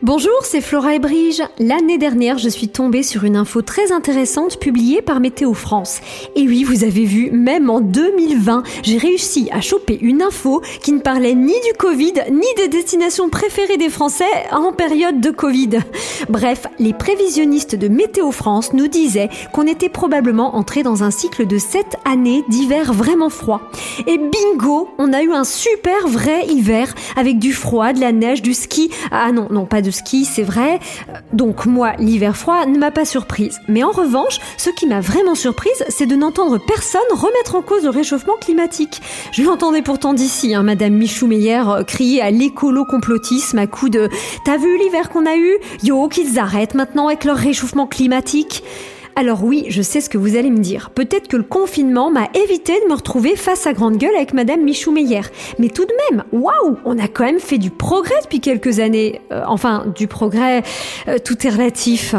Bonjour, c'est Flora et Brige. L'année dernière, je suis tombée sur une info très intéressante publiée par Météo France. Et oui, vous avez vu, même en 2020, j'ai réussi à choper une info qui ne parlait ni du Covid, ni des destinations préférées des Français en période de Covid. Bref, les prévisionnistes de Météo France nous disaient qu'on était probablement entré dans un cycle de 7 années d'hiver vraiment froid. Et bingo, on a eu un super vrai hiver avec du froid, de la neige, du ski. Ah non, non, pas de ski, c'est vrai. Donc moi, l'hiver froid ne m'a pas surprise. Mais en revanche, ce qui m'a vraiment surprise, c'est de n'entendre personne remettre en cause le réchauffement climatique. Je l'entendais pourtant d'ici, hein, Madame Michou Meyer euh, crier à l'écolo-complotisme à coup de « T'as vu l'hiver qu'on a eu? Yo, qu'ils arrêtent maintenant avec leur réchauffement climatique !» Alors oui, je sais ce que vous allez me dire. Peut-être que le confinement m'a évité de me retrouver face à grande gueule avec Madame Michou Meyer. Mais tout de même, waouh, on a quand même fait du progrès depuis quelques années. Euh, enfin, du progrès, euh, tout est relatif.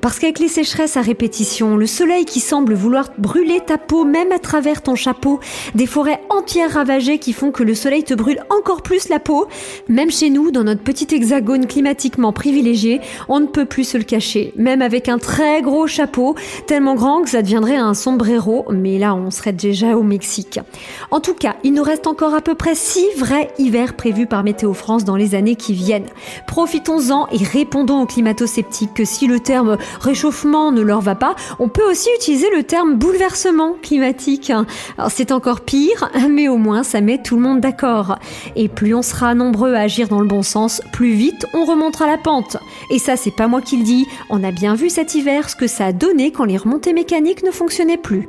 Parce qu'avec les sécheresses à répétition, le soleil qui semble vouloir brûler ta peau même à travers ton chapeau, des forêts entières ravagées qui font que le soleil te brûle encore plus la peau, même chez nous, dans notre petit hexagone climatiquement privilégié, on ne peut plus se le cacher. Même avec un très gros chapeau, tellement grand que ça deviendrait un sombrero, mais là on serait déjà au Mexique. En tout cas, il nous reste encore à peu près 6 vrais hivers prévus par Météo France dans les années qui viennent. Profitons-en et répondons aux climato-sceptiques que si le terme réchauffement ne leur va pas, on peut aussi utiliser le terme bouleversement climatique. C'est encore pire, mais au moins ça met tout le monde d'accord. Et plus on sera nombreux à agir dans le bon sens, plus vite on remontera la pente. Et ça c'est pas moi qui le dis, on a bien vu cet hiver ce que ça a donné quand les remontées mécaniques ne fonctionnaient plus.